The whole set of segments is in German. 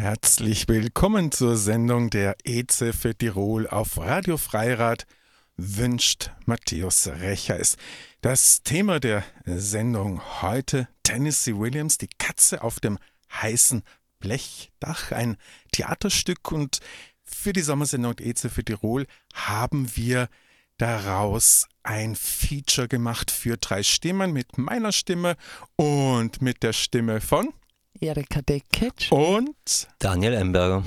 Herzlich willkommen zur Sendung der EZ für Tirol auf Radio Freirad wünscht Matthäus Recheis. Das Thema der Sendung heute Tennessee Williams, die Katze auf dem heißen Blechdach, ein Theaterstück und für die Sommersendung EZ für Tirol haben wir daraus ein Feature gemacht für drei Stimmen mit meiner Stimme und mit der Stimme von Erika Dekic und Daniel Emberger.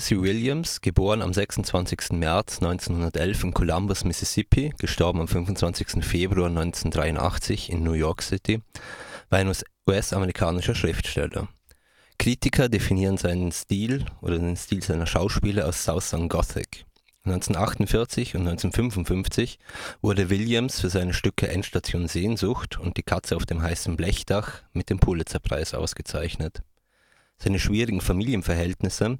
Tennessee Williams, geboren am 26. März 1911 in Columbus, Mississippi, gestorben am 25. Februar 1983 in New York City, war ein US-amerikanischer Schriftsteller. Kritiker definieren seinen Stil oder den Stil seiner Schauspieler als Southern Gothic. 1948 und 1955 wurde Williams für seine Stücke Endstation Sehnsucht und Die Katze auf dem heißen Blechdach mit dem Pulitzerpreis ausgezeichnet. Seine schwierigen Familienverhältnisse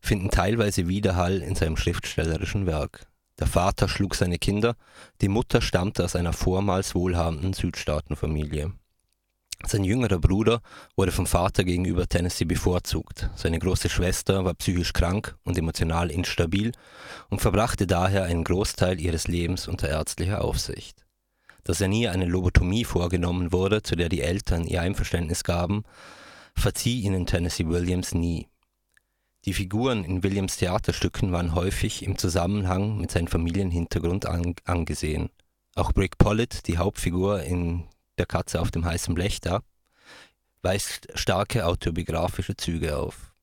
finden teilweise Widerhall in seinem schriftstellerischen Werk. Der Vater schlug seine Kinder, die Mutter stammte aus einer vormals wohlhabenden Südstaatenfamilie. Sein jüngerer Bruder wurde vom Vater gegenüber Tennessee bevorzugt. Seine große Schwester war psychisch krank und emotional instabil und verbrachte daher einen Großteil ihres Lebens unter ärztlicher Aufsicht. Dass er nie eine Lobotomie vorgenommen wurde, zu der die Eltern ihr Einverständnis gaben, verzieh ihnen Tennessee Williams nie. Die Figuren in Williams Theaterstücken waren häufig im Zusammenhang mit seinem Familienhintergrund an, angesehen. Auch Brick Pollitt, die Hauptfigur in Der Katze auf dem heißen Blech da, weist starke autobiografische Züge auf.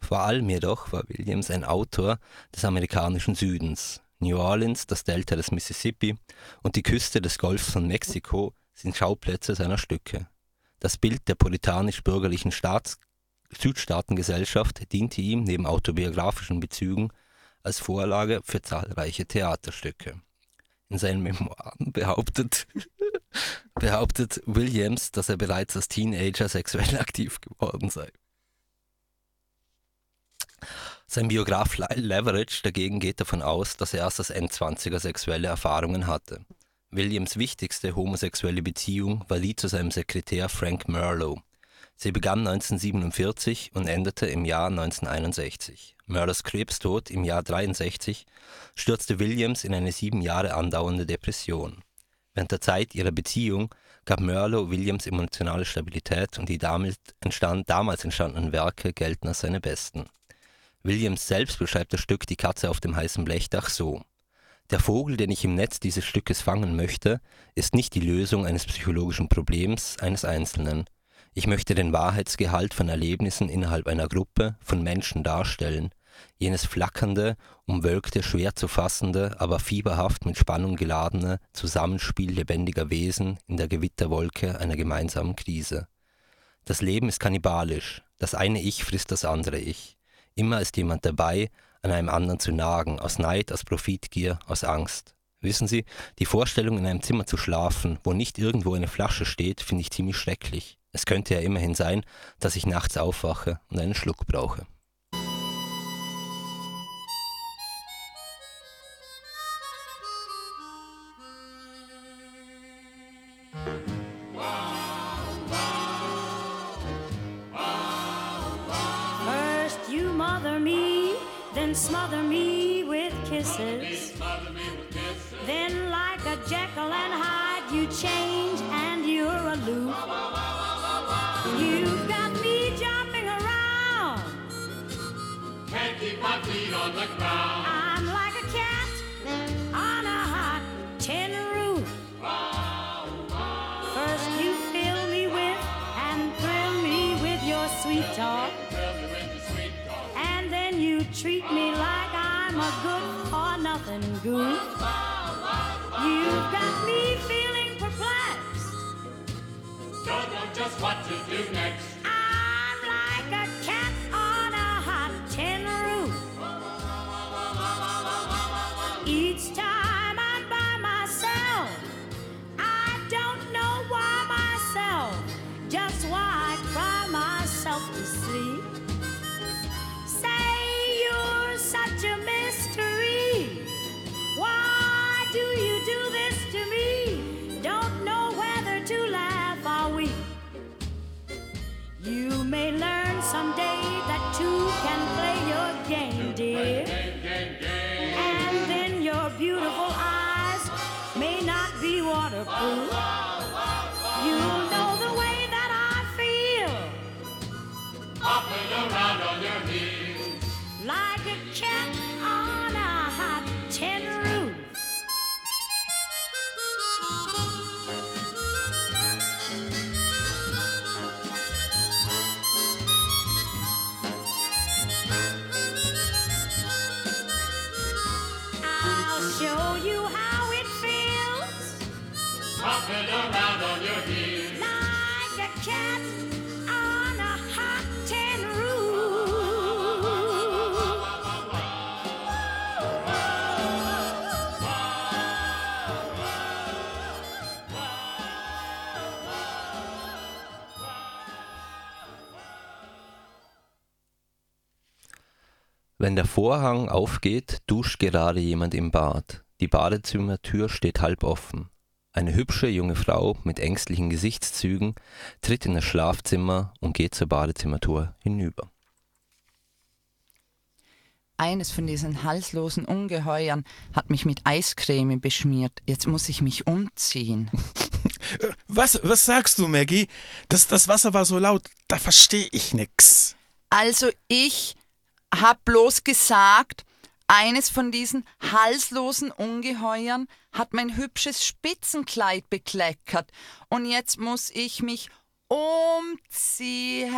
Vor allem jedoch war Williams ein Autor des amerikanischen Südens. New Orleans, das Delta des Mississippi und die Küste des Golfs von Mexiko sind Schauplätze seiner Stücke. Das Bild der puritanisch-bürgerlichen Südstaatengesellschaft diente ihm neben autobiografischen Bezügen als Vorlage für zahlreiche Theaterstücke. In seinen Memoiren behauptet, behauptet Williams, dass er bereits als Teenager sexuell aktiv geworden sei. Sein Biograf Leverage dagegen geht davon aus, dass er erst als Endzwanziger sexuelle Erfahrungen hatte. Williams wichtigste homosexuelle Beziehung war die zu seinem Sekretär Frank Merlow. Sie begann 1947 und endete im Jahr 1961. Merlows Krebstod im Jahr 63 stürzte Williams in eine sieben Jahre andauernde Depression. Während der Zeit ihrer Beziehung gab Merlow Williams emotionale Stabilität und die damit entstand, damals entstandenen Werke gelten als seine besten. Williams selbst beschreibt das Stück Die Katze auf dem heißen Blechdach so. Der Vogel, den ich im Netz dieses Stückes fangen möchte, ist nicht die Lösung eines psychologischen Problems eines Einzelnen. Ich möchte den Wahrheitsgehalt von Erlebnissen innerhalb einer Gruppe von Menschen darstellen, jenes flackernde, umwölkte, schwer zu fassende, aber fieberhaft mit Spannung geladene Zusammenspiel lebendiger Wesen in der Gewitterwolke einer gemeinsamen Krise. Das Leben ist kannibalisch, das eine Ich frisst das andere Ich. Immer ist jemand dabei, an einem anderen zu nagen, aus Neid, aus Profitgier, aus Angst. Wissen Sie, die Vorstellung, in einem Zimmer zu schlafen, wo nicht irgendwo eine Flasche steht, finde ich ziemlich schrecklich. Es könnte ja immerhin sein, dass ich nachts aufwache und einen Schluck brauche. Smother me with kisses. Then, like a Jekyll and Hyde, you change and you're aloof. You've got me jumping around. Can't keep my feet on the ground. I'm treat me like I'm a good for nothing goof. You've got me feeling perplexed. Don't know just what to do next. Wenn der Vorhang aufgeht, duscht gerade jemand im Bad. Die Badezimmertür steht halb offen. Eine hübsche junge Frau mit ängstlichen Gesichtszügen tritt in das Schlafzimmer und geht zur Badezimmertür hinüber. Eines von diesen halslosen Ungeheuern hat mich mit Eiscreme beschmiert. Jetzt muss ich mich umziehen. Was, was sagst du, Maggie? Das, das Wasser war so laut, da verstehe ich nix. Also ich hab bloß gesagt, eines von diesen halslosen Ungeheuern hat mein hübsches Spitzenkleid bekleckert und jetzt muss ich mich umziehen.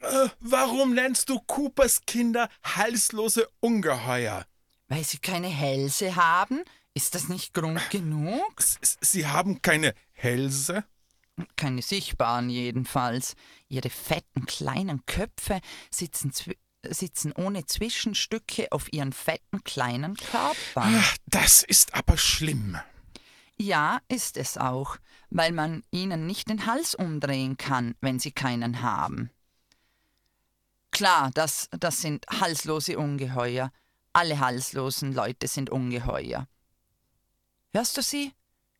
Äh, warum nennst du Coopers Kinder halslose Ungeheuer? Weil sie keine Hälse haben? Ist das nicht Grund genug? Sie haben keine Hälse? Keine sichtbaren jedenfalls. Ihre fetten kleinen Köpfe sitzen sitzen ohne Zwischenstücke auf ihren fetten kleinen Körpern. Ach, das ist aber schlimm. Ja, ist es auch, weil man ihnen nicht den Hals umdrehen kann, wenn sie keinen haben. Klar, das, das sind halslose Ungeheuer. Alle halslosen Leute sind Ungeheuer. Hörst du sie?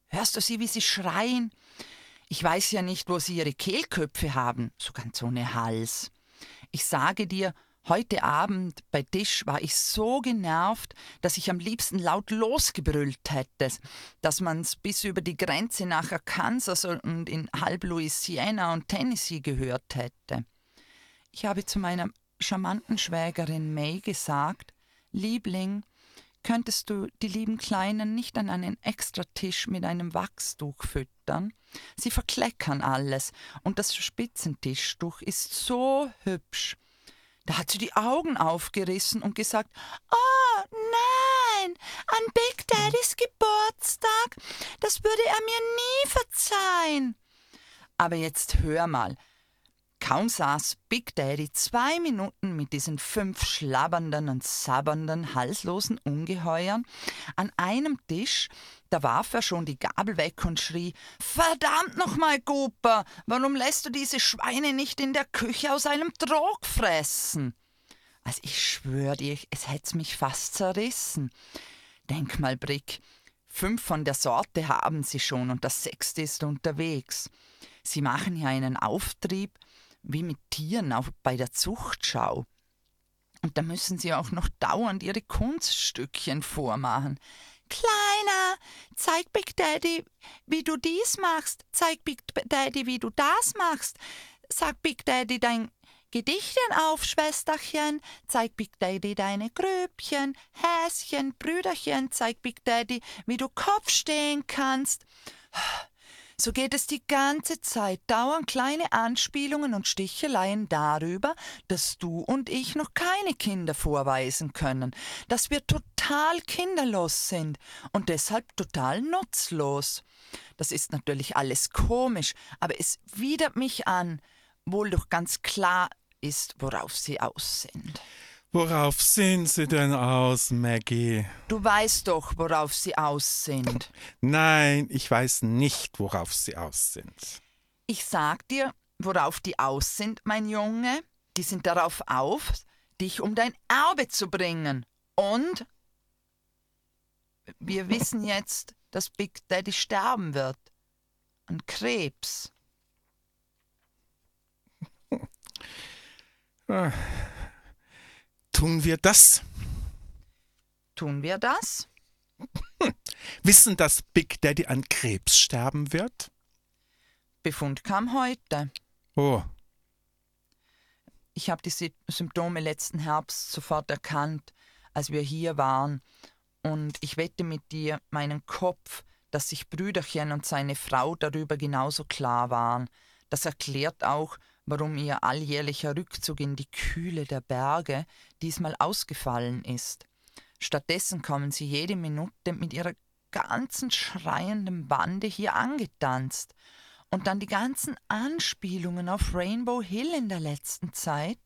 Hörst du sie, wie sie schreien? Ich weiß ja nicht, wo sie ihre Kehlköpfe haben, so ganz ohne Hals. Ich sage dir, Heute Abend bei Tisch war ich so genervt, dass ich am liebsten laut losgebrüllt hätte, dass man's bis über die Grenze nach Arkansas und in halb Louisiana und Tennessee gehört hätte. Ich habe zu meiner charmanten Schwägerin May gesagt, Liebling, könntest du die lieben Kleinen nicht an einen Extratisch mit einem Wachstuch füttern? Sie verkleckern alles, und das Spitzentischtuch ist so hübsch. Da hat sie die Augen aufgerissen und gesagt, Oh nein, an Big Daddys Geburtstag, das würde er mir nie verzeihen. Aber jetzt hör mal, Kaum saß Big Daddy zwei Minuten mit diesen fünf schlabbernden und sabbernden, halslosen Ungeheuern an einem Tisch, da warf er schon die Gabel weg und schrie: Verdammt nochmal, Cooper, warum lässt du diese Schweine nicht in der Küche aus einem Trog fressen? Also ich schwör dir, es hätt's mich fast zerrissen. Denk mal, Brick, fünf von der Sorte haben sie schon und das sechste ist unterwegs. Sie machen ja einen Auftrieb wie mit Tieren auch bei der Zuchtschau. Und da müssen sie auch noch dauernd ihre Kunststückchen vormachen. Kleiner, zeig Big Daddy, wie du dies machst. Zeig Big Daddy, wie du das machst. Sag Big Daddy dein Gedichtchen auf, Schwesterchen. Zeig Big Daddy deine Gröbchen, Häschen, Brüderchen. Zeig Big Daddy, wie du Kopf stehen kannst. So geht es die ganze Zeit, dauern kleine Anspielungen und Sticheleien darüber, dass du und ich noch keine Kinder vorweisen können, dass wir total kinderlos sind und deshalb total nutzlos. Das ist natürlich alles komisch, aber es widert mich an, wohl doch ganz klar ist, worauf sie aus sind. Worauf sind Sie denn aus, Maggie? Du weißt doch, worauf sie aus sind. Nein, ich weiß nicht, worauf Sie aus sind. Ich sag dir, worauf die aus sind, mein Junge. Die sind darauf auf, dich um dein Erbe zu bringen. Und wir wissen jetzt, dass Big Daddy sterben wird. An Krebs. Tun wir das? Tun wir das? Wissen, dass Big Daddy an Krebs sterben wird? Befund kam heute. Oh, Ich habe die Sy- Symptome letzten Herbst sofort erkannt, als wir hier waren. Und ich wette mit dir meinen Kopf, dass sich Brüderchen und seine Frau darüber genauso klar waren. Das erklärt auch, warum ihr alljährlicher Rückzug in die Kühle der Berge diesmal ausgefallen ist. Stattdessen kommen sie jede Minute mit ihrer ganzen schreienden Bande hier angetanzt. Und dann die ganzen Anspielungen auf Rainbow Hill in der letzten Zeit.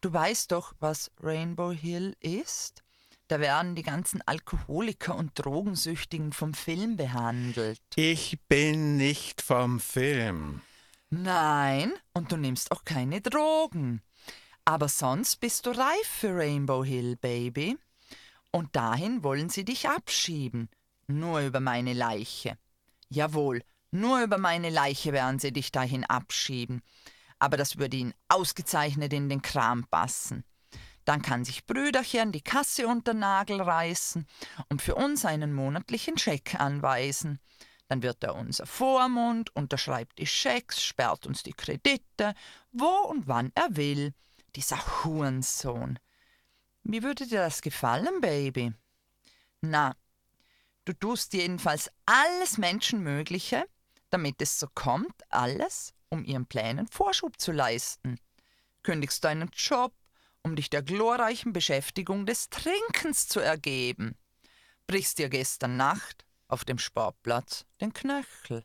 Du weißt doch, was Rainbow Hill ist? Da werden die ganzen Alkoholiker und Drogensüchtigen vom Film behandelt. ich bin nicht vom Film. Nein, und du nimmst auch keine Drogen. Aber sonst bist du reif für Rainbow Hill, Baby. Und dahin wollen sie dich abschieben. Nur über meine Leiche. Jawohl, nur über meine Leiche werden sie dich dahin abschieben. Aber das würde ihnen ausgezeichnet in den Kram passen. Dann kann sich Brüderchen die Kasse unter Nagel reißen und für uns einen monatlichen Scheck anweisen. Dann wird er unser Vormund, unterschreibt die Schecks, sperrt uns die Kredite, wo und wann er will. Dieser Hurensohn. Wie würde dir das gefallen, Baby? Na, du tust jedenfalls alles Menschenmögliche, damit es so kommt, alles, um ihren Plänen Vorschub zu leisten. Kündigst deinen Job, um dich der glorreichen Beschäftigung des Trinkens zu ergeben. Brichst dir gestern Nacht auf dem Sportplatz den Knöchel.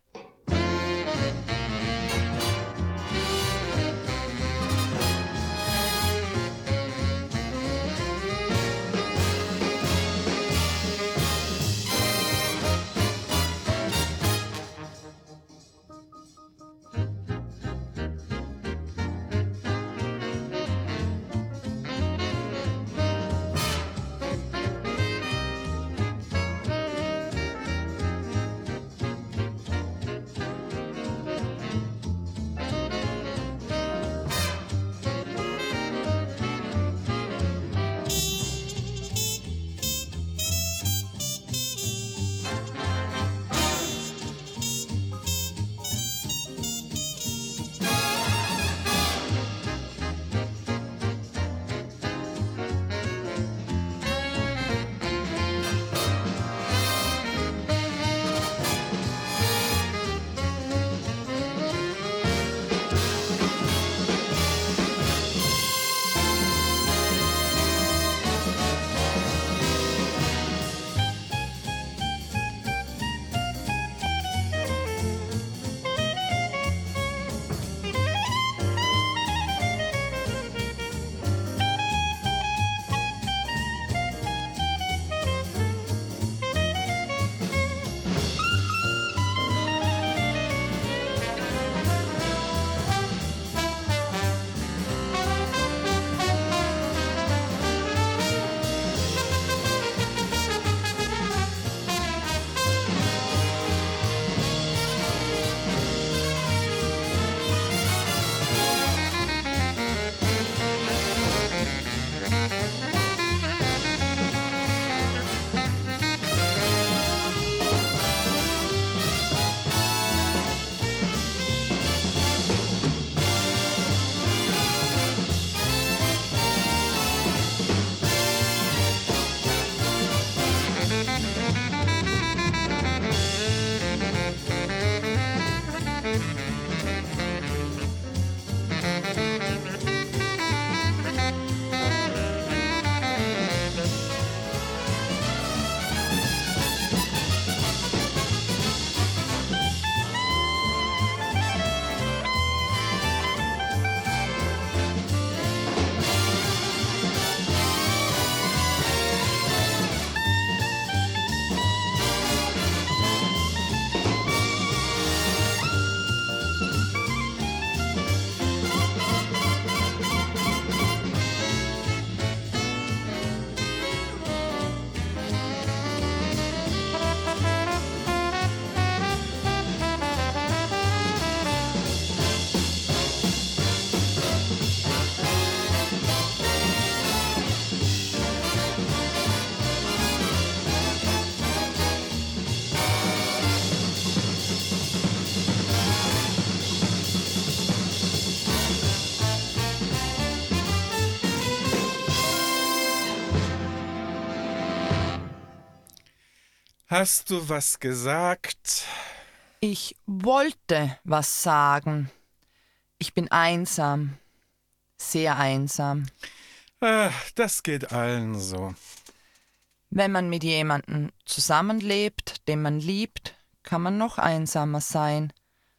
Hast du was gesagt? Ich wollte was sagen. Ich bin einsam. Sehr einsam. Ah, das geht allen so. Wenn man mit jemandem zusammenlebt, den man liebt, kann man noch einsamer sein,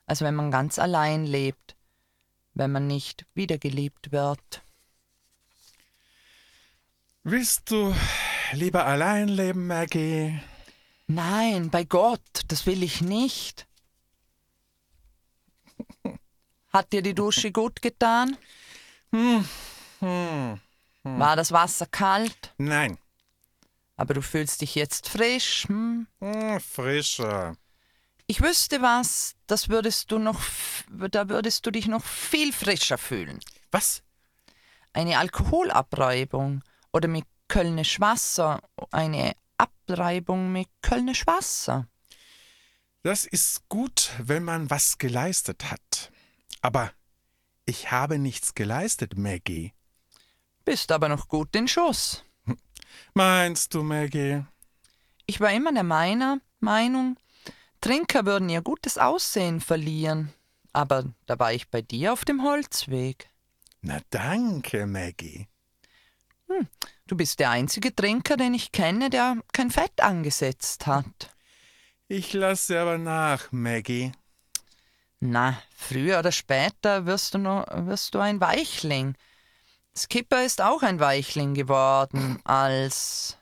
als wenn man ganz allein lebt, wenn man nicht wiedergeliebt wird. Willst du lieber allein leben, Maggie? Nein, bei Gott, das will ich nicht. Hat dir die Dusche gut getan? War das Wasser kalt? Nein. Aber du fühlst dich jetzt frisch. Hm? Hm, frischer. Ich wüsste was, das würdest du noch, da würdest du dich noch viel frischer fühlen. Was? Eine Alkoholabreibung oder mit Kölnisch Wasser, eine Abreibung mit Kölnisch Wasser. Das ist gut, wenn man was geleistet hat. Aber ich habe nichts geleistet, Maggie. Bist aber noch gut in Schuss. Meinst du, Maggie? Ich war immer der meiner Meinung, Trinker würden ihr gutes Aussehen verlieren. Aber da war ich bei dir auf dem Holzweg. Na danke, Maggie. Du bist der einzige Trinker, den ich kenne, der kein Fett angesetzt hat. Ich lasse aber nach, Maggie. Na, früher oder später wirst du, noch, wirst du ein Weichling. Skipper ist auch ein Weichling geworden, als.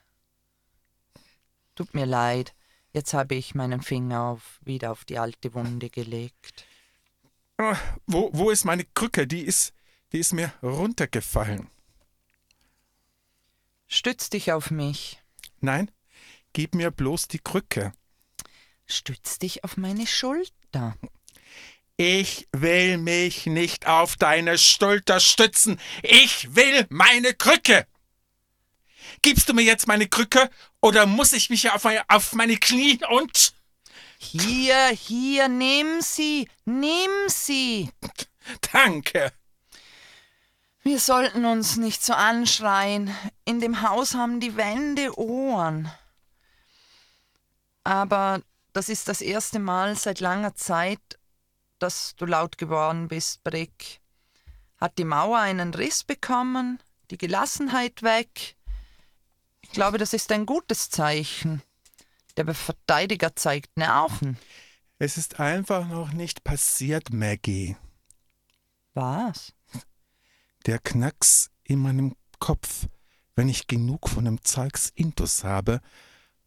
Tut mir leid, jetzt habe ich meinen Finger auf, wieder auf die alte Wunde gelegt. Ah, Wo, wo ist meine Krücke? Die ist, die ist mir runtergefallen. Stütz dich auf mich. Nein, gib mir bloß die Krücke. Stütz dich auf meine Schulter. Ich will mich nicht auf deine Schulter stützen. Ich will meine Krücke. Gibst du mir jetzt meine Krücke oder muss ich mich auf meine, auf meine Knie und... Hier, hier, nimm sie, nimm sie. Danke. Wir sollten uns nicht so anschreien. In dem Haus haben die Wände Ohren. Aber das ist das erste Mal seit langer Zeit, dass du laut geworden bist, Brick. Hat die Mauer einen Riss bekommen? Die Gelassenheit weg? Ich glaube, das ist ein gutes Zeichen. Der Verteidiger zeigt Nerven. Es ist einfach noch nicht passiert, Maggie. Was? Der Knacks in meinem Kopf, wenn ich genug von dem Zeugs Intus habe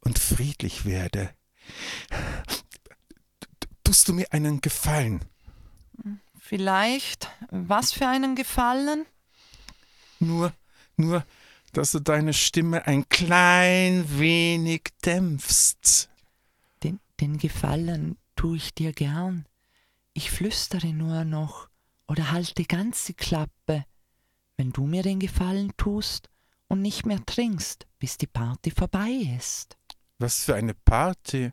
und friedlich werde. Tust du mir einen Gefallen? Vielleicht. Was für einen Gefallen? Nur, nur, dass du deine Stimme ein klein wenig dämpfst. Den, den Gefallen tu ich dir gern. Ich flüstere nur noch oder halte ganz die Klappe, wenn du mir den Gefallen tust und nicht mehr trinkst, bis die Party vorbei ist. Was für eine Party.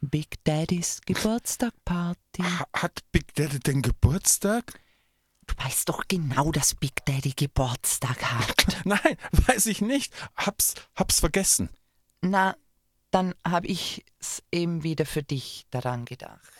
Big Daddys Geburtstagparty. Ha- Hat Big Daddy den Geburtstag? Du weißt doch genau, dass Big Daddy Geburtstag hat. Nein, weiß ich nicht. Hab's, hab's vergessen. Na, dann hab ich's eben wieder für dich daran gedacht.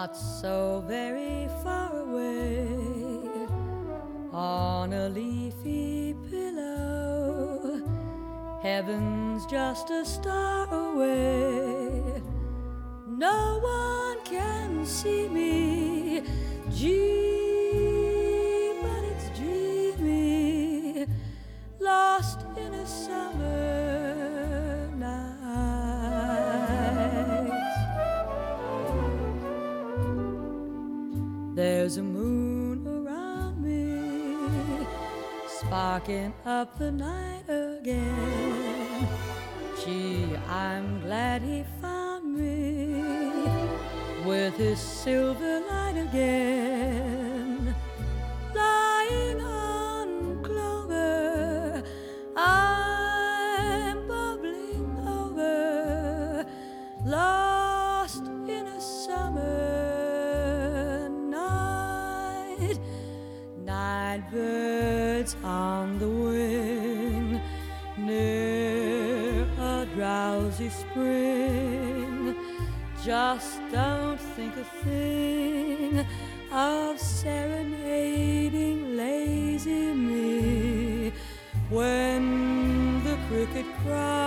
Not so very far away, on a leafy pillow. Heaven's just a star away. No one can see me. Gee, but it's dreamy, lost in a summer sparking up the night again. Gee, I'm glad he found me with his silver light again. Don't think a thing of serenading lazy me when the cricket cries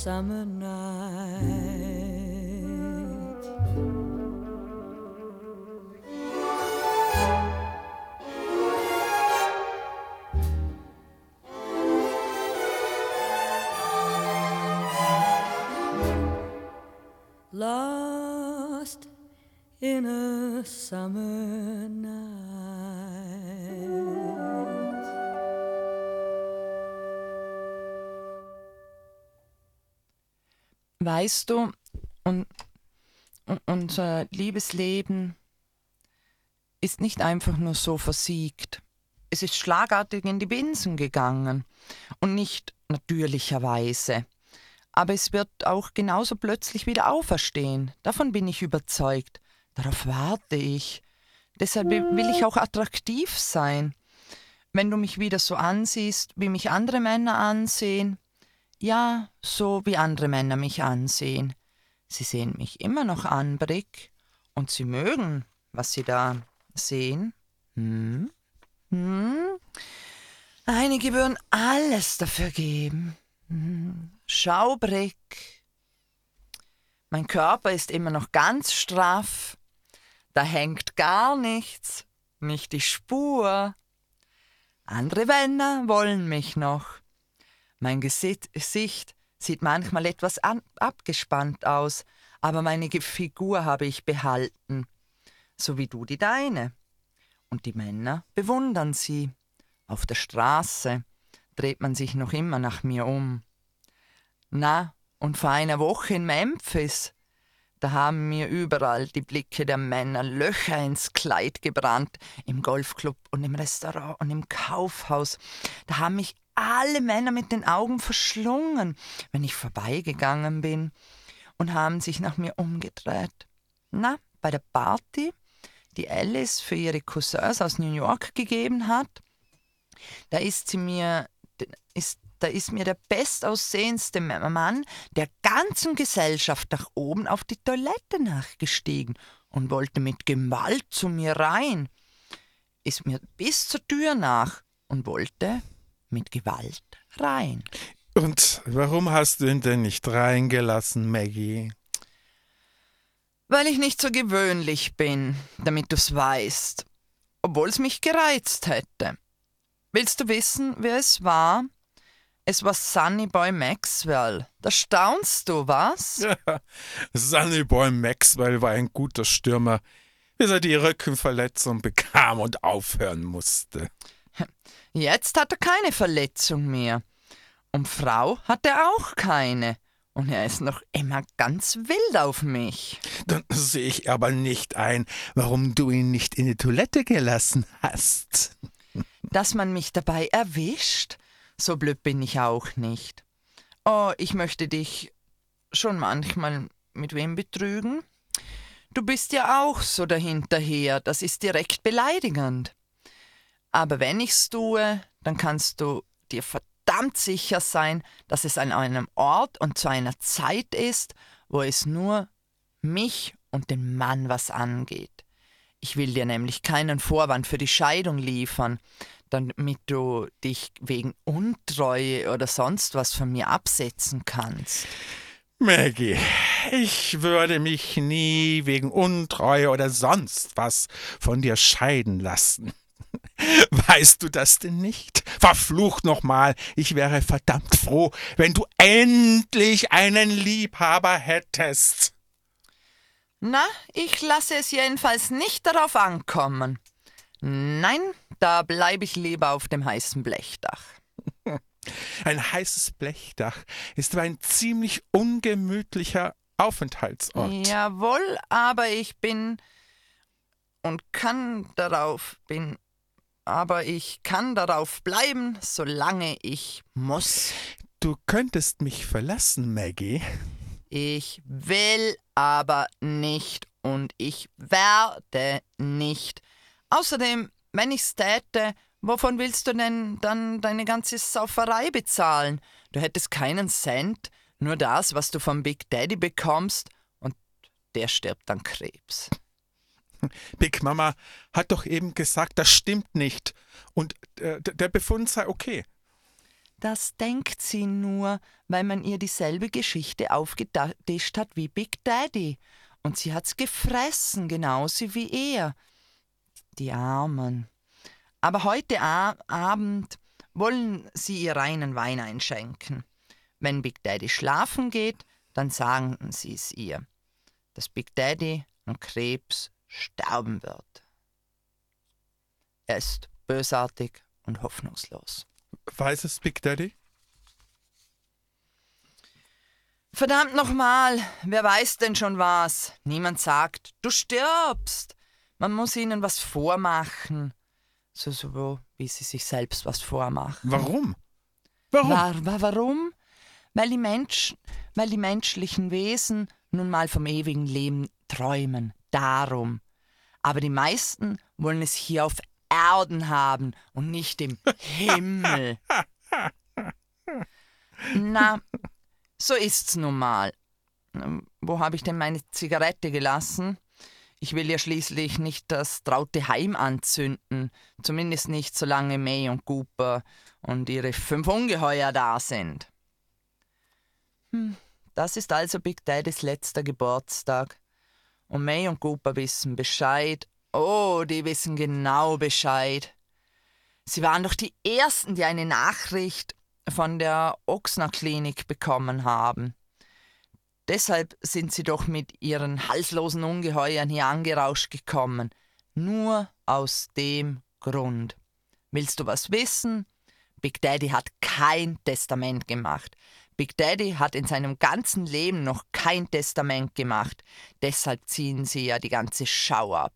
summer night. Weißt du, un, un, unser Liebesleben ist nicht einfach nur so versiegt. Es ist schlagartig in die Binsen gegangen und nicht natürlicherweise. Aber es wird auch genauso plötzlich wieder auferstehen. Davon bin ich überzeugt. Darauf warte ich. Deshalb will ich auch attraktiv sein. Wenn du mich wieder so ansiehst, wie mich andere Männer ansehen, ja, so wie andere Männer mich ansehen. Sie sehen mich immer noch an, Brick, und sie mögen, was sie da sehen. Hm? Hm? Einige würden alles dafür geben. Hm. Schau, Brick. Mein Körper ist immer noch ganz straff. Da hängt gar nichts, nicht die Spur. Andere Männer wollen mich noch. Mein Gesicht sieht manchmal etwas an, abgespannt aus, aber meine Figur habe ich behalten, so wie du die deine. Und die Männer bewundern sie. Auf der Straße dreht man sich noch immer nach mir um. Na, und vor einer Woche in Memphis, da haben mir überall die Blicke der Männer Löcher ins Kleid gebrannt, im Golfclub und im Restaurant und im Kaufhaus. Da haben mich alle Männer mit den Augen verschlungen, wenn ich vorbeigegangen bin, und haben sich nach mir umgedreht. Na, bei der Party, die Alice für ihre Cousins aus New York gegeben hat, da ist sie mir, ist, da ist mir der bestaussehendste Mann der ganzen Gesellschaft nach oben auf die Toilette nachgestiegen und wollte mit Gewalt zu mir rein, ist mir bis zur Tür nach und wollte mit Gewalt rein. Und warum hast du ihn denn nicht reingelassen, Maggie? Weil ich nicht so gewöhnlich bin, damit du's weißt. Obwohl's mich gereizt hätte. Willst du wissen, wer es war? Es war Sunny Boy Maxwell. Da staunst du, was? Ja, Sunny Boy Maxwell war ein guter Stürmer, bis er die Rückenverletzung bekam und aufhören musste. Jetzt hat er keine Verletzung mehr. Und Frau hat er auch keine. Und er ist noch immer ganz wild auf mich. Dann sehe ich aber nicht ein, warum du ihn nicht in die Toilette gelassen hast. Dass man mich dabei erwischt? So blöd bin ich auch nicht. Oh, ich möchte dich schon manchmal mit wem betrügen? Du bist ja auch so dahinterher, das ist direkt beleidigend. Aber wenn ich's tue, dann kannst du dir verdammt sicher sein, dass es an einem Ort und zu einer Zeit ist, wo es nur mich und den Mann was angeht. Ich will dir nämlich keinen Vorwand für die Scheidung liefern, damit du dich wegen Untreue oder sonst was von mir absetzen kannst. Maggie, ich würde mich nie wegen Untreue oder sonst was von dir scheiden lassen. Weißt du das denn nicht? Verflucht nochmal, ich wäre verdammt froh, wenn du endlich einen Liebhaber hättest. Na, ich lasse es jedenfalls nicht darauf ankommen. Nein, da bleibe ich lieber auf dem heißen Blechdach. Ein heißes Blechdach ist aber ein ziemlich ungemütlicher Aufenthaltsort. Jawohl, aber ich bin und kann darauf bin, aber ich kann darauf bleiben, solange ich muss. Du könntest mich verlassen, Maggie. Ich will aber nicht und ich werde nicht. Außerdem, wenn ich's täte, wovon willst du denn dann deine ganze Sauferei bezahlen? Du hättest keinen Cent, nur das, was du vom Big Daddy bekommst, und der stirbt an Krebs. Big Mama hat doch eben gesagt, das stimmt nicht. Und äh, der Befund sei okay. Das denkt sie nur, weil man ihr dieselbe Geschichte aufgetischt hat wie Big Daddy. Und sie hat's gefressen, genauso wie er. Die Armen. Aber heute Abend wollen sie ihr reinen Wein einschenken. Wenn Big Daddy schlafen geht, dann sagen sie es ihr, dass Big Daddy an Krebs sterben wird. Er ist bösartig und hoffnungslos. Weiß es Big Daddy? Verdammt nochmal, wer weiß denn schon was? Niemand sagt, du stirbst. Man muss ihnen was vormachen. So, so wie sie sich selbst was vormachen. Warum? Warum? War, war, warum? Weil die, Mensch, weil die menschlichen Wesen nun mal vom ewigen Leben träumen. Darum. Aber die meisten wollen es hier auf Erden haben und nicht im Himmel. Na, so ist's nun mal. Ähm, Wo habe ich denn meine Zigarette gelassen? Ich will ja schließlich nicht das traute Heim anzünden, zumindest nicht solange May und Cooper und ihre fünf Ungeheuer da sind. Hm, das ist also Big Daddys letzter Geburtstag. Und May und Cooper wissen Bescheid. Oh, die wissen genau Bescheid. Sie waren doch die Ersten, die eine Nachricht von der Ochsner Klinik bekommen haben. Deshalb sind sie doch mit ihren halslosen Ungeheuern hier angerauscht gekommen. Nur aus dem Grund. Willst du was wissen? Big Daddy hat kein Testament gemacht. Big Daddy hat in seinem ganzen Leben noch kein Testament gemacht. Deshalb ziehen sie ja die ganze Schau ab.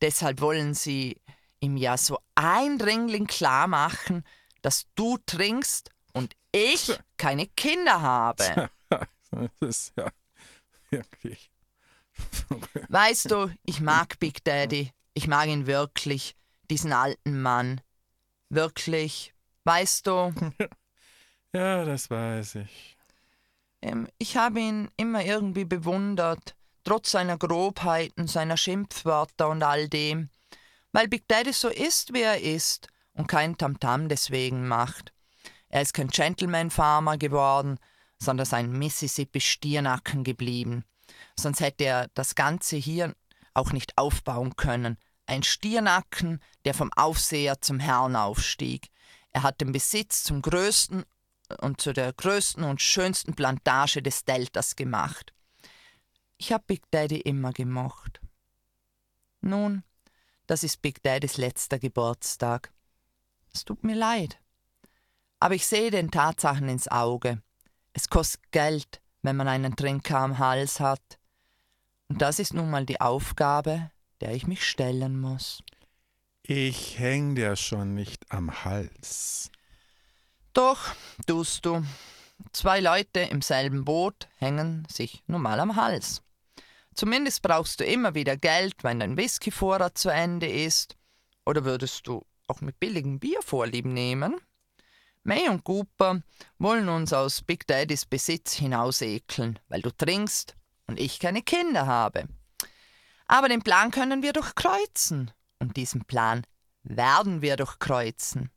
Deshalb wollen sie ihm ja so eindringlich klar machen, dass du trinkst und ich keine Kinder habe. Das ist ja wirklich. Weißt du, ich mag Big Daddy. Ich mag ihn wirklich, diesen alten Mann. Wirklich. Weißt du, Ja, das weiß ich. ähm, ich habe ihn immer irgendwie bewundert, trotz seiner Grobheiten, seiner Schimpfwörter und all dem. Weil Big Daddy so ist, wie er ist und kein Tamtam deswegen macht. Er ist kein Gentleman-Farmer geworden, sondern ein Mississippi-Stiernacken geblieben. sonst hätte er das Ganze hier auch nicht aufbauen können. Ein Stiernacken, der vom Aufseher zum Herrn aufstieg. Er hat den Besitz zum größten und zu der größten und schönsten Plantage des Deltas gemacht. Ich hab Big Daddy immer gemocht. Nun, das ist Big Daddys letzter Geburtstag. Es tut mir leid. Aber ich sehe den Tatsachen ins Auge. Es kostet Geld, wenn man einen Trinker am Hals hat. Und das ist nun mal die Aufgabe, der ich mich stellen muss. Ich häng dir schon nicht am Hals. Doch, tust du. Zwei Leute im selben Boot hängen sich nun mal am Hals. Zumindest brauchst du immer wieder Geld, wenn dein Whiskyvorrat zu Ende ist. Oder würdest du auch mit billigem Bier Vorlieb nehmen? May und Cooper wollen uns aus Big Daddys Besitz hinausekeln, weil du trinkst und ich keine Kinder habe. Aber den Plan können wir durchkreuzen. Und diesen Plan werden wir durchkreuzen.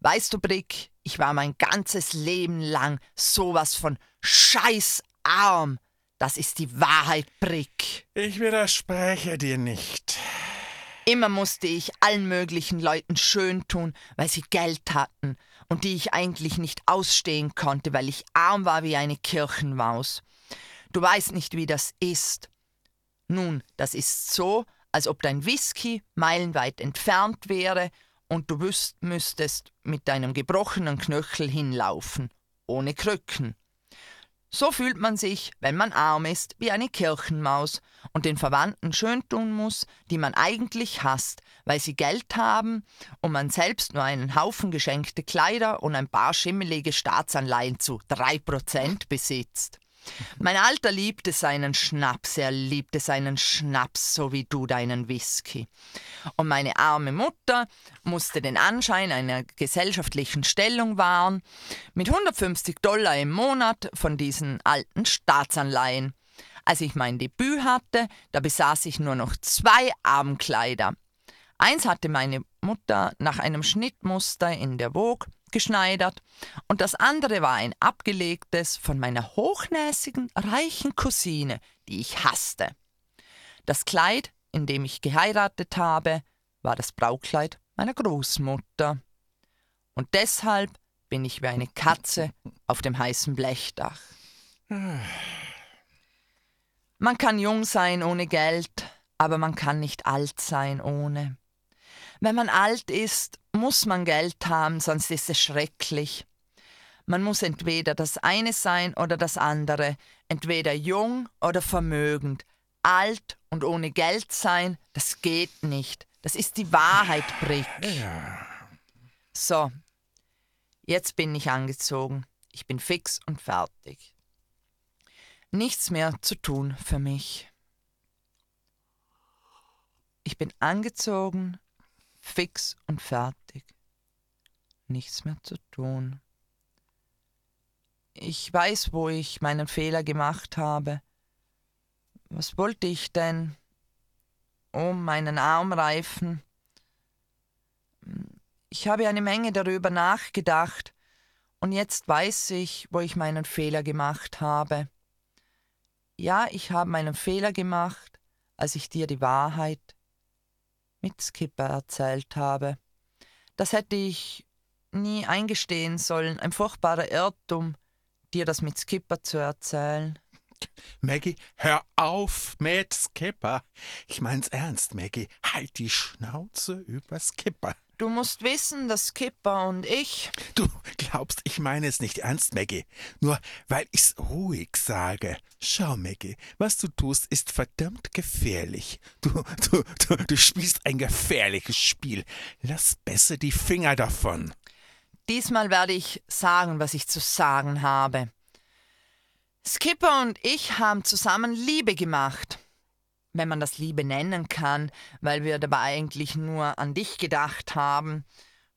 Weißt du, Brick, ich war mein ganzes Leben lang sowas von scheißarm. Das ist die Wahrheit, Brick. Ich widerspreche dir nicht. Immer musste ich allen möglichen Leuten schön tun, weil sie Geld hatten und die ich eigentlich nicht ausstehen konnte, weil ich arm war wie eine Kirchenmaus. Du weißt nicht, wie das ist. Nun, das ist so, als ob dein Whisky meilenweit entfernt wäre und du wüsst, müsstest mit deinem gebrochenen Knöchel hinlaufen, ohne Krücken. So fühlt man sich, wenn man arm ist, wie eine Kirchenmaus und den Verwandten schön tun muss, die man eigentlich hasst, weil sie Geld haben und man selbst nur einen Haufen geschenkte Kleider und ein paar schimmelige Staatsanleihen zu drei Prozent besitzt. Mein Alter liebte seinen Schnaps, er liebte seinen Schnaps, so wie du deinen Whisky. Und meine arme Mutter musste den Anschein einer gesellschaftlichen Stellung wahren, mit 150 Dollar im Monat von diesen alten Staatsanleihen. Als ich mein Debüt hatte, da besaß ich nur noch zwei Abendkleider. Eins hatte meine Mutter nach einem Schnittmuster in der Vogue geschneidert und das andere war ein abgelegtes von meiner hochnäsigen, reichen Cousine, die ich hasste. Das Kleid, in dem ich geheiratet habe, war das Braukleid meiner Großmutter. Und deshalb bin ich wie eine Katze auf dem heißen Blechdach. Man kann jung sein ohne Geld, aber man kann nicht alt sein ohne. Wenn man alt ist, muss man Geld haben, sonst ist es schrecklich. Man muss entweder das eine sein oder das andere, entweder jung oder vermögend. Alt und ohne Geld sein, das geht nicht. Das ist die Wahrheit, Brick. Ja. So, jetzt bin ich angezogen. Ich bin fix und fertig. Nichts mehr zu tun für mich. Ich bin angezogen, fix und fertig. Nichts mehr zu tun. Ich weiß, wo ich meinen Fehler gemacht habe. Was wollte ich denn? Oh, meinen Armreifen. Ich habe eine Menge darüber nachgedacht, und jetzt weiß ich, wo ich meinen Fehler gemacht habe. Ja, ich habe meinen Fehler gemacht, als ich dir die Wahrheit mit Skipper erzählt habe. Das hätte ich nie eingestehen sollen, ein furchtbarer Irrtum, dir das mit Skipper zu erzählen. Maggie, hör auf mit Skipper. Ich mein's ernst, Maggie. Halt die Schnauze über Skipper. Du musst wissen, dass Skipper und ich. Du glaubst, ich meine es nicht ernst, Maggie. Nur weil ich's ruhig sage. Schau, Maggie, was du tust, ist verdammt gefährlich. Du, du, du, du spielst ein gefährliches Spiel. Lass besser die Finger davon. Diesmal werde ich sagen, was ich zu sagen habe. Skipper und ich haben zusammen Liebe gemacht. Wenn man das Liebe nennen kann, weil wir dabei eigentlich nur an dich gedacht haben,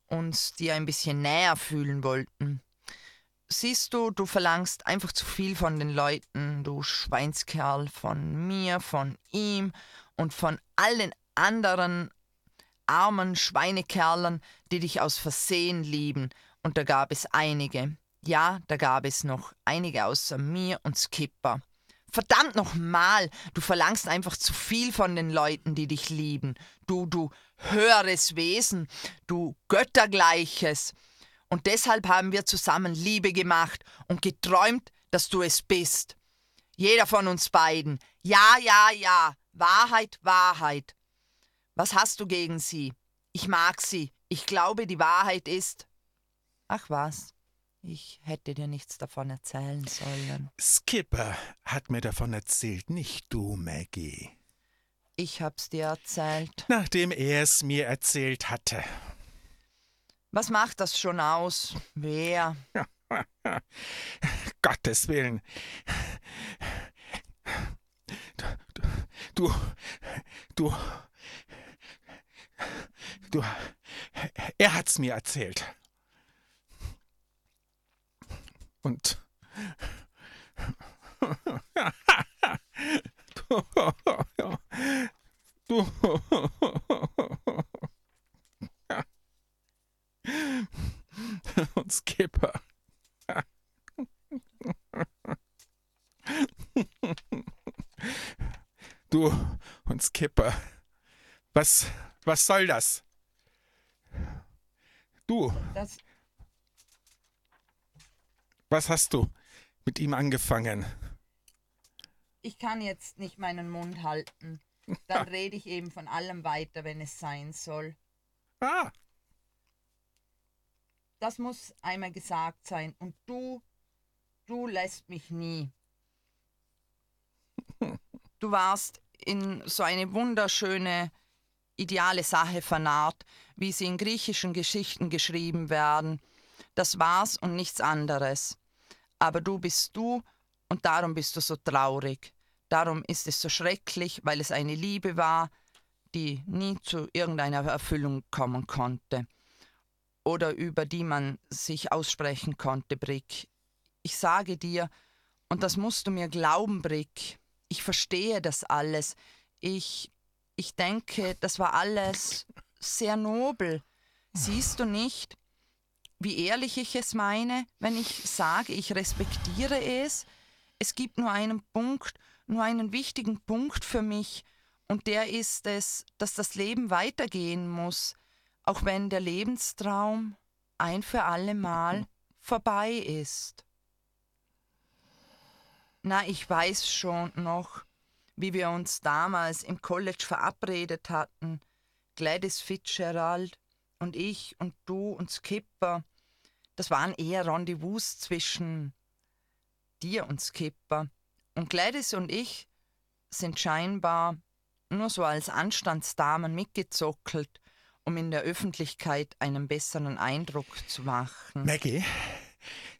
uns dir ein bisschen näher fühlen wollten. Siehst du, du verlangst einfach zu viel von den Leuten, du Schweinskerl, von mir, von ihm und von all den anderen armen Schweinekerlern, die dich aus Versehen lieben, und da gab es einige. Ja, da gab es noch einige außer mir und Skipper. Verdammt nochmal, du verlangst einfach zu viel von den Leuten, die dich lieben. Du, du höheres Wesen, du Göttergleiches. Und deshalb haben wir zusammen Liebe gemacht und geträumt, dass du es bist. Jeder von uns beiden. Ja, ja, ja. Wahrheit, Wahrheit. Was hast du gegen sie? Ich mag sie. Ich glaube, die Wahrheit ist. Ach was. Ich hätte dir nichts davon erzählen sollen. Skipper hat mir davon erzählt, nicht du, Maggie. Ich hab's dir erzählt. Nachdem er es mir erzählt hatte. Was macht das schon aus? Wer? Gottes Willen. Du, du, du, er hat's mir erzählt. Und du, und Skipper. Du und Skipper. Was, was soll das? Du, Das, was hast du mit ihm angefangen? ich kann jetzt nicht meinen Mund halten. Dann rede ich eben von allem weiter, wenn es sein soll. Ah, Das muss einmal gesagt sein. Und du, du lässt mich nie. Du warst in so eine wunderschöne, ideale Sache vernarrt, wie sie in griechischen Geschichten geschrieben werden. Das war's und nichts anderes. Aber du bist du und darum bist du so traurig. Darum ist es so schrecklich, weil es eine Liebe war, die nie zu irgendeiner Erfüllung kommen konnte oder über die man sich aussprechen konnte, Brick. Ich sage dir, und das musst du mir glauben, Brick, ich verstehe das alles. Ich, ich denke, das war alles sehr nobel. Siehst du nicht, wie ehrlich ich es meine, wenn ich sage, ich respektiere es? Es gibt nur einen Punkt, nur einen wichtigen Punkt für mich, und der ist es, dass das Leben weitergehen muss, auch wenn der Lebenstraum ein für alle Mal vorbei ist. Na, ich weiß schon noch, wie wir uns damals im College verabredet hatten, Gladys Fitzgerald und ich und du und Skipper. Das waren eher Rendezvous zwischen dir und Skipper. Und Gladys und ich sind scheinbar nur so als Anstandsdamen mitgezockelt, um in der Öffentlichkeit einen besseren Eindruck zu machen. Maggie,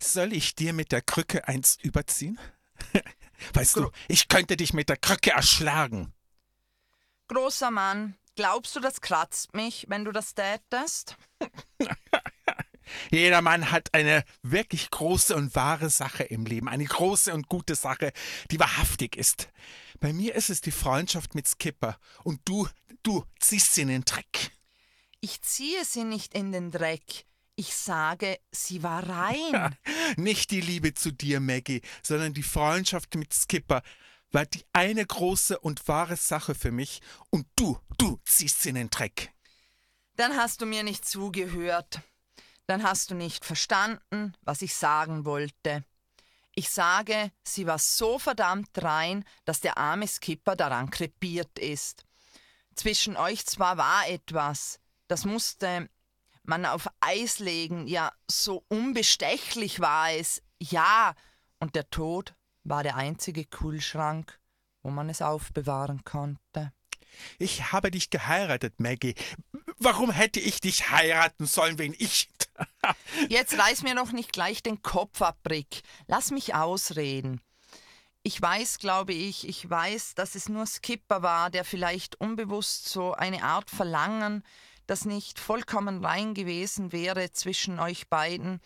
soll ich dir mit der Krücke eins überziehen? Weißt du, ich könnte dich mit der Krücke erschlagen. Großer Mann, glaubst du, das kratzt mich, wenn du das tätest? Jeder Mann hat eine wirklich große und wahre Sache im Leben, eine große und gute Sache, die wahrhaftig ist. Bei mir ist es die Freundschaft mit Skipper und du, du ziehst sie in den Dreck. Ich ziehe sie nicht in den Dreck. Ich sage, sie war rein. Nicht die Liebe zu dir, Maggie, sondern die Freundschaft mit Skipper war die eine große und wahre Sache für mich und du, du ziehst sie in den Dreck. Dann hast du mir nicht zugehört. Dann hast du nicht verstanden, was ich sagen wollte. Ich sage, sie war so verdammt rein, dass der arme Skipper daran krepiert ist. Zwischen euch zwar war etwas, das musste man auf Eis legen, ja, so unbestechlich war es, ja, und der Tod war der einzige Kühlschrank, wo man es aufbewahren konnte. Ich habe dich geheiratet, Maggie. Warum hätte ich dich heiraten sollen, wenn ich. Jetzt reiß mir noch nicht gleich den Kopf ab, Brick. Lass mich ausreden. Ich weiß, glaube ich, ich weiß, dass es nur Skipper war, der vielleicht unbewusst so eine Art Verlangen, das nicht vollkommen rein gewesen wäre zwischen euch beiden.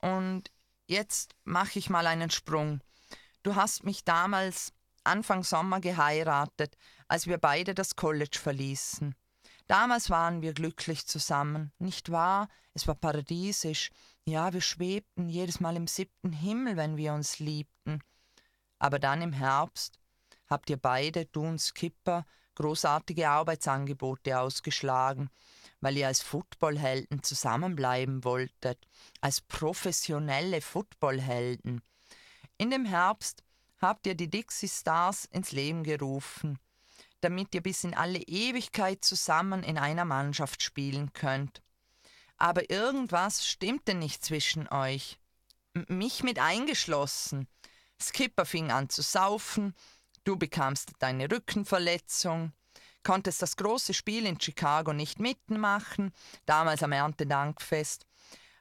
Und jetzt mache ich mal einen Sprung. Du hast mich damals Anfang Sommer geheiratet, als wir beide das College verließen. Damals waren wir glücklich zusammen, nicht wahr? Es war paradiesisch. Ja, wir schwebten jedes Mal im siebten Himmel, wenn wir uns liebten. Aber dann im Herbst habt ihr beide, du und Skipper, großartige Arbeitsangebote ausgeschlagen, weil ihr als Footballhelden zusammenbleiben wolltet, als professionelle Footballhelden. In dem Herbst habt ihr die Dixie Stars ins Leben gerufen, damit ihr bis in alle Ewigkeit zusammen in einer Mannschaft spielen könnt. Aber irgendwas stimmte nicht zwischen euch. M mich mit eingeschlossen. Skipper fing an zu saufen, du bekamst deine Rückenverletzung, konntest das große Spiel in Chicago nicht mitmachen, damals am Erntedankfest,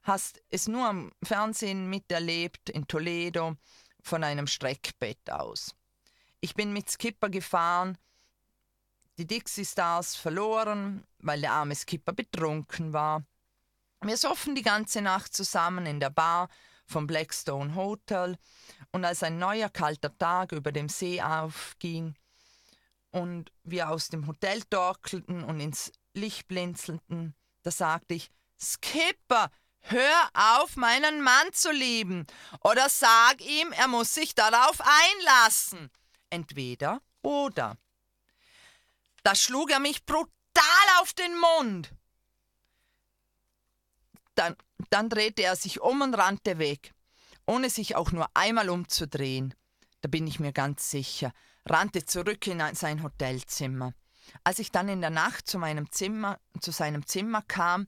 hast es nur am Fernsehen miterlebt in Toledo von einem Streckbett aus. Ich bin mit Skipper gefahren, die Dixie Stars verloren, weil der arme Skipper betrunken war. Wir soffen die ganze Nacht zusammen in der Bar vom Blackstone Hotel und als ein neuer kalter Tag über dem See aufging und wir aus dem Hotel torkelten und ins Licht blinzelten, da sagte ich, Skipper, hör auf, meinen Mann zu lieben, oder sag ihm, er muss sich darauf einlassen. Entweder oder. Da schlug er mich brutal auf den Mund. Dann, dann drehte er sich um und rannte weg, ohne sich auch nur einmal umzudrehen. Da bin ich mir ganz sicher, rannte zurück in sein Hotelzimmer. Als ich dann in der Nacht zu meinem Zimmer, zu seinem Zimmer kam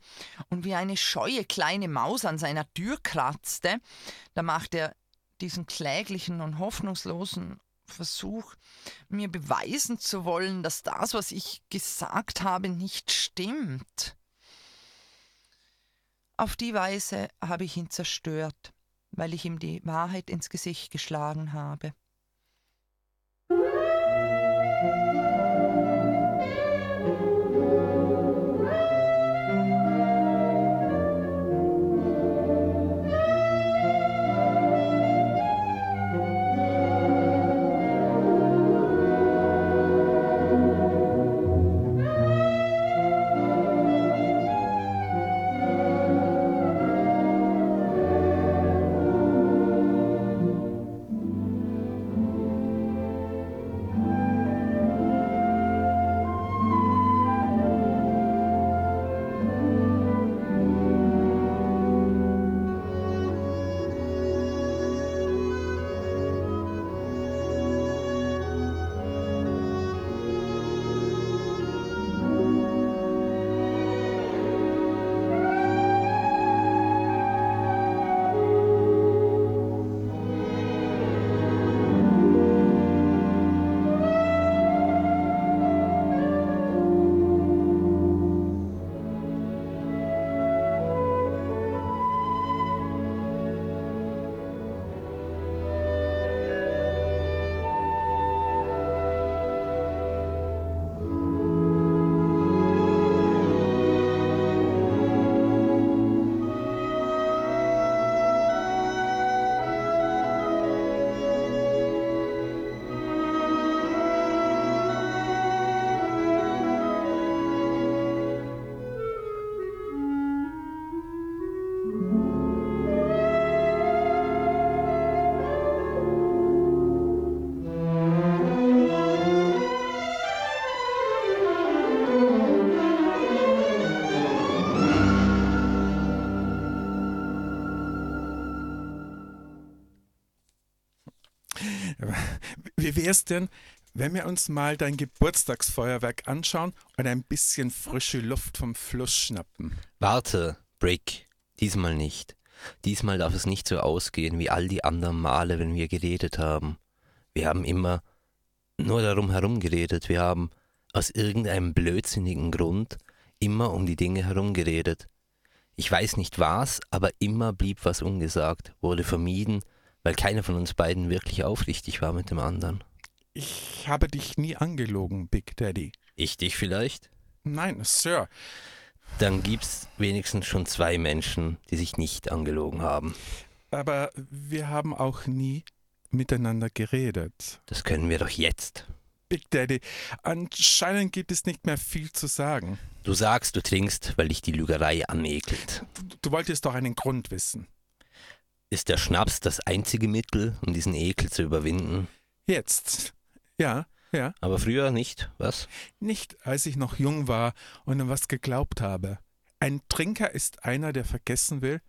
und wie eine scheue kleine Maus an seiner Tür kratzte, da machte er diesen kläglichen und hoffnungslosen Versuch, mir beweisen zu wollen, dass das, was ich gesagt habe, nicht stimmt. Auf die Weise habe ich ihn zerstört, weil ich ihm die Wahrheit ins Gesicht geschlagen habe. Wie wär's denn, wenn wir uns mal dein Geburtstagsfeuerwerk anschauen und ein bisschen frische Luft vom Fluss schnappen? Warte, Brick, diesmal nicht. Diesmal darf es nicht so ausgehen wie all die anderen Male, wenn wir geredet haben. Wir haben immer nur darum herum geredet. Wir haben aus irgendeinem blödsinnigen Grund immer um die Dinge herum geredet. Ich weiß nicht was, aber immer blieb was ungesagt, wurde vermieden, weil keiner von uns beiden wirklich aufrichtig war mit dem anderen. Ich habe dich nie angelogen, Big Daddy. Ich dich vielleicht? Nein, Sir. Dann gibt's wenigstens schon zwei Menschen, die sich nicht angelogen haben. Aber wir haben auch nie miteinander geredet. Das können wir doch jetzt. Big Daddy, anscheinend gibt es nicht mehr viel zu sagen. Du sagst, du trinkst, weil dich die Lügerei anekelt. Du, du wolltest doch einen Grund wissen. Ist der Schnaps das einzige Mittel, um diesen Ekel zu überwinden? Jetzt. Ja, ja. Aber früher nicht, was? Nicht, als ich noch jung war und an was geglaubt habe. Ein Trinker ist einer, der vergessen will,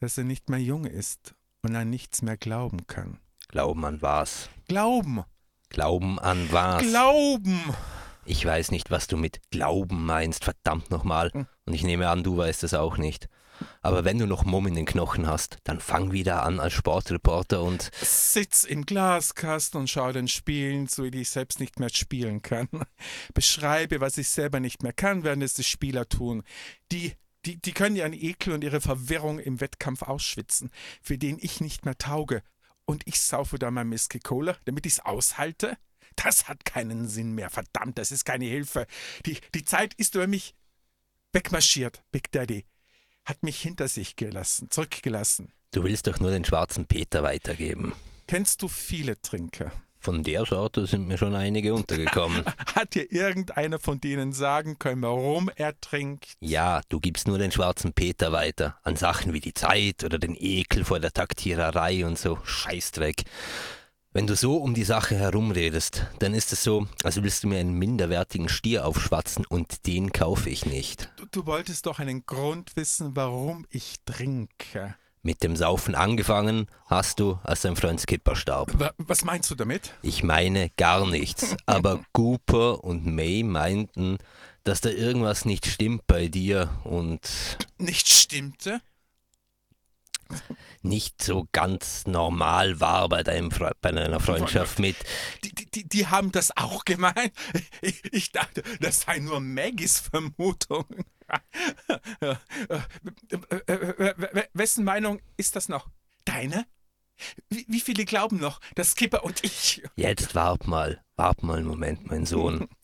dass er nicht mehr jung ist und an nichts mehr glauben kann. Glauben an was? Glauben! Glauben an was? Glauben! ich weiß nicht, was du mit Glauben meinst, verdammt nochmal. Hm. Und ich nehme an, du weißt es auch nicht. Aber wenn du noch Mumm in den Knochen hast, dann fang wieder an als Sportreporter und Sitz im Glaskasten und schau den Spielen zu, die ich selbst nicht mehr spielen kann. Beschreibe, was ich selber nicht mehr kann, während es die Spieler tun. Die, die, die können ihren Ekel und ihre Verwirrung im Wettkampf ausschwitzen, für den ich nicht mehr tauge. Und ich saufe da mein Whisky Cola, damit ich's aushalte? Das hat keinen Sinn mehr. Verdammt, das ist keine Hilfe. Die, die Zeit ist über mich wegmarschiert, Big Daddy. Hat mich hinter sich gelassen, zurückgelassen. du willst doch nur den schwarzen Peter weitergeben. Kennst du viele Trinker? Von der Sorte sind mir schon einige untergekommen. Hat dir irgendeiner von denen sagen können, warum er trinkt? Ja, du gibst nur den schwarzen Peter weiter. An Sachen wie die Zeit oder den Ekel vor der Taktiererei und so. Scheißdreck. Wenn du so um die Sache herumredest, dann ist es so, als willst du mir einen minderwertigen Stier aufschwatzen und den kaufe ich nicht. Du, du wolltest doch einen Grund wissen, warum ich trinke. Mit dem Saufen angefangen hast du, als dein Freund Skipper starb. Wa- Was meinst du damit? Ich meine gar nichts, aber Cooper und May meinten, dass da irgendwas nicht stimmt bei dir und Nicht stimmte? Nicht so ganz normal war bei, deinem Fre bei deiner Freundschaft mit. Die, die, die, haben das auch gemeint. Ich, ich dachte, das sei nur Maggies Vermutung. Wessen Meinung ist das noch? Deine? Wie, wie viele glauben noch, dass Skipper und ich. Jetzt wart mal, wart mal einen Moment, mein Sohn.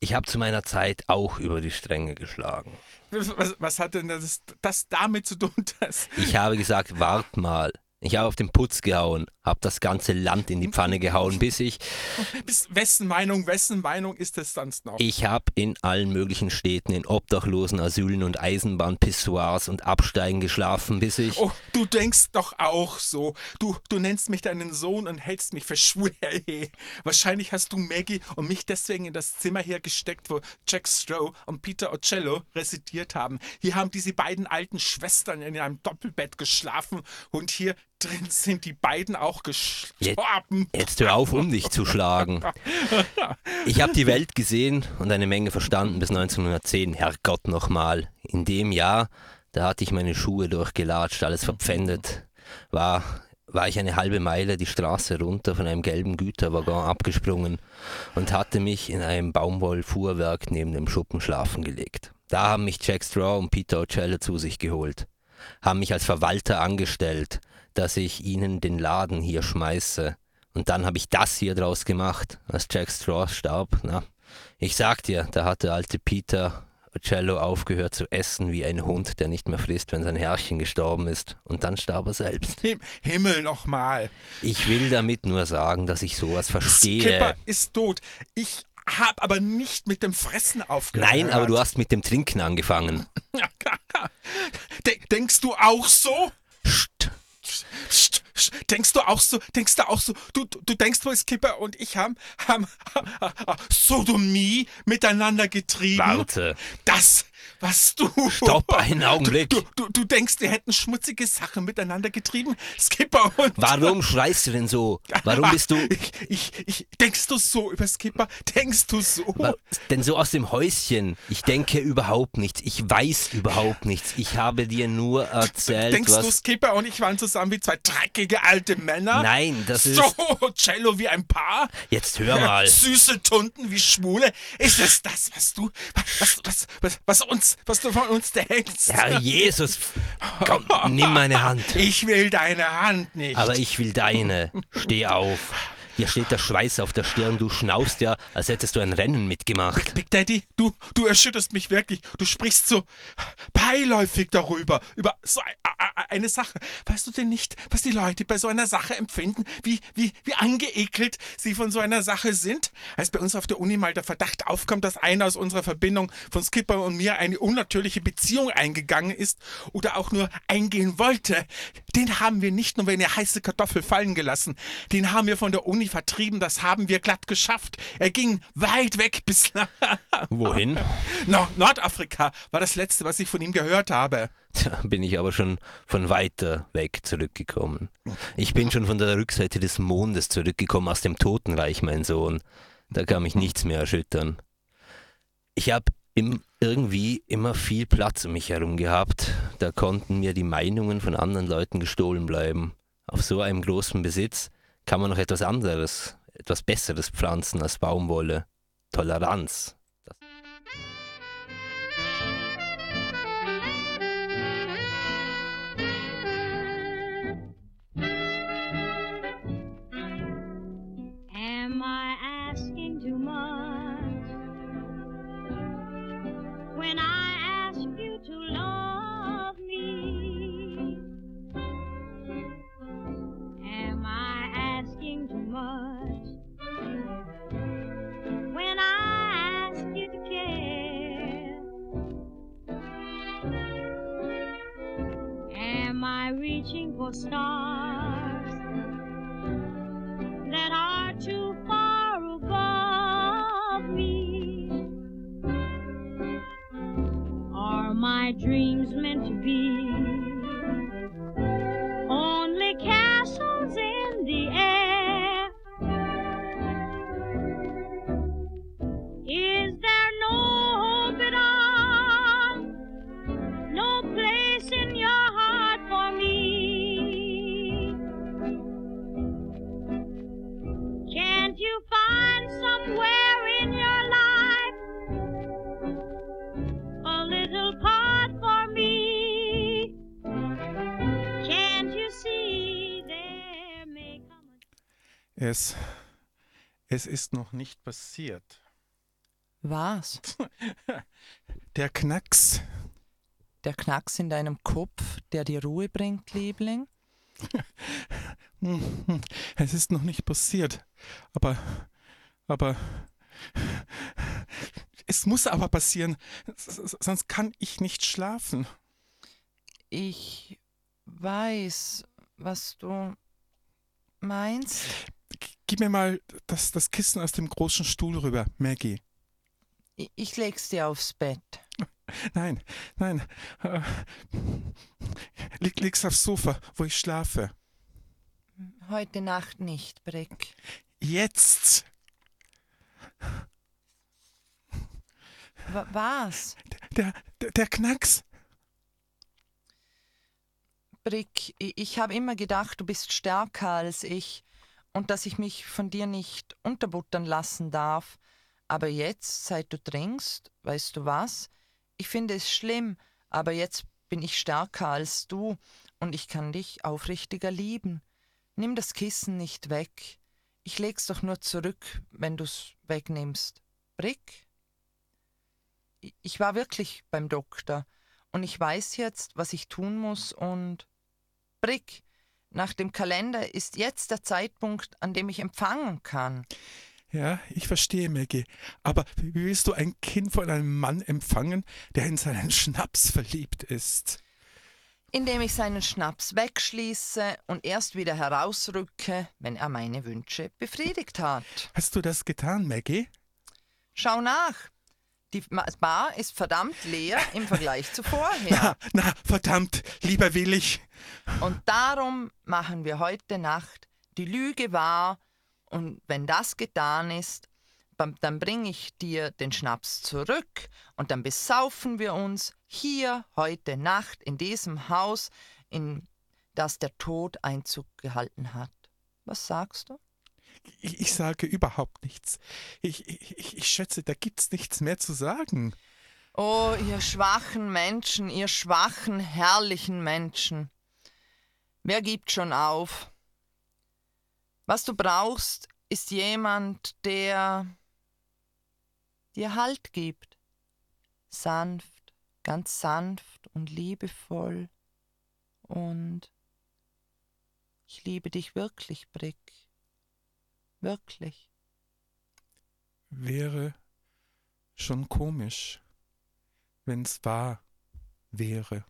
Ich habe zu meiner Zeit auch über die Stränge geschlagen. Was, was hat denn das, das damit zu tun, dass. Ich habe gesagt, wart mal. Ich habe auf den Putz gehauen, habe das ganze Land in die Pfanne gehauen, bis ich, Bis wessen Meinung, wessen Meinung ist es sonst noch? ich habe in allen möglichen Städten, in Obdachlosen, Asylen und Eisenbahnpissoirs und Absteigen geschlafen, bis ich, Oh, du denkst doch auch so. Du, du nennst mich deinen Sohn und hältst mich für schwul. Wahrscheinlich hast du Maggie und mich deswegen in das Zimmer hier gesteckt, wo Jack Stroh und Peter Ocello residiert haben. Hier haben diese beiden alten Schwestern in einem Doppelbett geschlafen und hier drin sind die beiden auch gestorben. jetzt hör auf, um dich zu schlagen. Ich habe die Welt gesehen und eine Menge verstanden bis 1910, Herrgott nochmal. In dem Jahr, da hatte ich meine Schuhe durchgelatscht, alles verpfändet, war, war ich eine halbe Meile die Straße runter von einem gelben Güterwaggon abgesprungen und hatte mich in einem Baumwollfuhrwerk neben dem Schuppen schlafen gelegt. Da haben mich Jack Straw und Peter Ocello zu sich geholt, haben mich als Verwalter angestellt, dass ich ihnen den Laden hier schmeiße. Und dann habe ich das hier draus gemacht, als Jack Straw starb. Na, ich sag dir, da hat der alte Peter Ocello aufgehört zu essen wie ein Hund, der nicht mehr frisst, wenn sein Herrchen gestorben ist. Und dann starb er selbst. Him Himmel nochmal. Ich will damit nur sagen, dass ich sowas verstehe. Skipper ist tot. Ich hab aber nicht mit dem Fressen aufgehört. Nein, aber du hast mit dem Trinken angefangen. De denkst du auch so? Psst. Psst, Denkst du auch so? Denkst du auch so? Du, du, du denkst wohl, Skipper und ich haben, haben Sodomie miteinander getrieben? Warte. Das, was du. Stopp, einen Augenblick. Du, du, du denkst, wir hätten schmutzige Sachen miteinander getrieben? Skipper und. Warum schreist du denn so? Warum bist du Ich, ich, ich, denkst du so über Skipper? Denkst du so? wa- denn so aus dem Häuschen? Ich denke überhaupt nichts. Ich weiß überhaupt nichts. Ich habe dir nur erzählt, Denkst du, was. Skipper und ich waren zusammen wie zwei dreckige alte Männer? Nein, das ist. So, Cello wie ein Paar? Jetzt hör mal. Süße Tunden wie Schwule? Ist es das, was du, was, was, was, was uns, was du von uns denkst? Herr Jesus, komm, nimm meine Hand. Ich will deine Hand nicht. Aber ich will deine. Steh auf. Dir steht der Schweiß auf der Stirn. Du schnaust ja, als hättest du ein Rennen mitgemacht. Big Daddy, du, du erschütterst mich wirklich. Du sprichst so beiläufig darüber, über so ein- a- a- eine Sache. Weißt du denn nicht, was die Leute bei so einer Sache empfinden? Wie, wie, wie angeekelt sie von so einer Sache sind? Als bei uns auf der Uni mal der Verdacht aufkommt, dass einer aus unserer Verbindung von Skipper und mir eine unnatürliche Beziehung eingegangen ist oder auch nur eingehen wollte, den haben wir nicht nur wie eine heiße Kartoffel fallen gelassen. Den haben wir von der Uni Tsunami vertrieben, das haben wir glatt geschafft. Er ging weit weg bis nach Wohin? no Nordafrika, war das letzte, was ich von ihm gehört habe. Da bin ich aber schon von weiter weg zurückgekommen. Ich bin schon von der Rückseite des Mondes zurückgekommen, aus dem Totenreich, mein Sohn. Da kann mich nichts mehr erschüttern. Ich habe im, irgendwie immer viel Platz um mich herum gehabt. Da konnten mir die Meinungen von anderen Leuten gestohlen bleiben. Auf so einem großen Besitz kann man noch etwas anderes, etwas Besseres pflanzen als Baumwolle. Toleranz. I reaching for stars? that are too far above me? Are my dreams meant to be Es, es ist noch nicht passiert. Was? Der Knacks. Der Knacks in deinem Kopf, der dir Ruhe bringt, Liebling? Es ist noch nicht passiert. Aber, aber, es muss aber passieren. Sonst kann ich nicht schlafen. Ich weiß, was du meinst. Gib mir mal das, das Kissen aus dem großen Stuhl rüber, Maggie. Ich, leg's dir aufs Bett. Nein, nein. Leg, leg's aufs Sofa, wo ich schlafe. Heute Nacht nicht, Brick. Jetzt! Wa- Was? Der, der, der Knacks! Brick, ich habe immer gedacht, du bist stärker als ich und dass ich mich von dir nicht unterbuttern lassen darf. Aber jetzt, seit du trinkst, weißt du was? Ich finde es schlimm, aber jetzt bin ich stärker als du und ich kann dich aufrichtiger lieben. Nimm das Kissen nicht weg. Ich leg's doch nur zurück, wenn du's wegnimmst. Brick? Ich war wirklich beim Doktor und ich weiß jetzt, was ich tun muss und Brick, nach dem Kalender ist jetzt der Zeitpunkt, an dem ich empfangen kann. Ja, ich verstehe, Maggie. Aber wie willst du ein Kind von einem Mann empfangen, der in seinen Schnaps verliebt ist? Indem ich seinen Schnaps wegschließe und erst wieder herausrücke, wenn er meine Wünsche befriedigt hat. Hast du das getan, Maggie? Schau nach. Die Bar ist verdammt leer im Vergleich zu vorher. Na, na, verdammt, lieber will ich. Und darum machen wir heute Nacht die Lüge wahr. Und wenn das getan ist, dann, dann bringe ich dir den Schnaps zurück und dann besaufen wir uns hier heute Nacht in diesem Haus, in das der Tod Einzug gehalten hat. Was sagst du? Ich, ich sage überhaupt nichts. Ich, ich, ich schätze, da gibt's nichts mehr zu sagen. Oh, ihr schwachen Menschen, ihr schwachen, herrlichen Menschen. Wer gibt schon auf? Was du brauchst, ist jemand, der dir Halt gibt. Sanft, ganz sanft und liebevoll. Und ich liebe dich wirklich, Brick. Wirklich. Wäre schon komisch, wenn's wahr wäre.